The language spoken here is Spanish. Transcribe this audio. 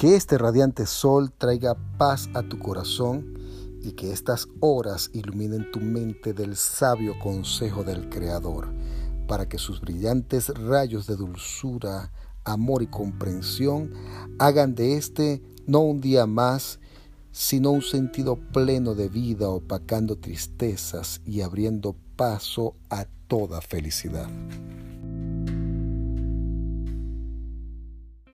Que este radiante sol traiga paz a tu corazón y que estas horas iluminen tu mente del sabio consejo del Creador, para que sus brillantes rayos de dulzura, amor y comprensión hagan de este no un día más, sino un sentido pleno de vida, opacando tristezas y abriendo paso a toda felicidad.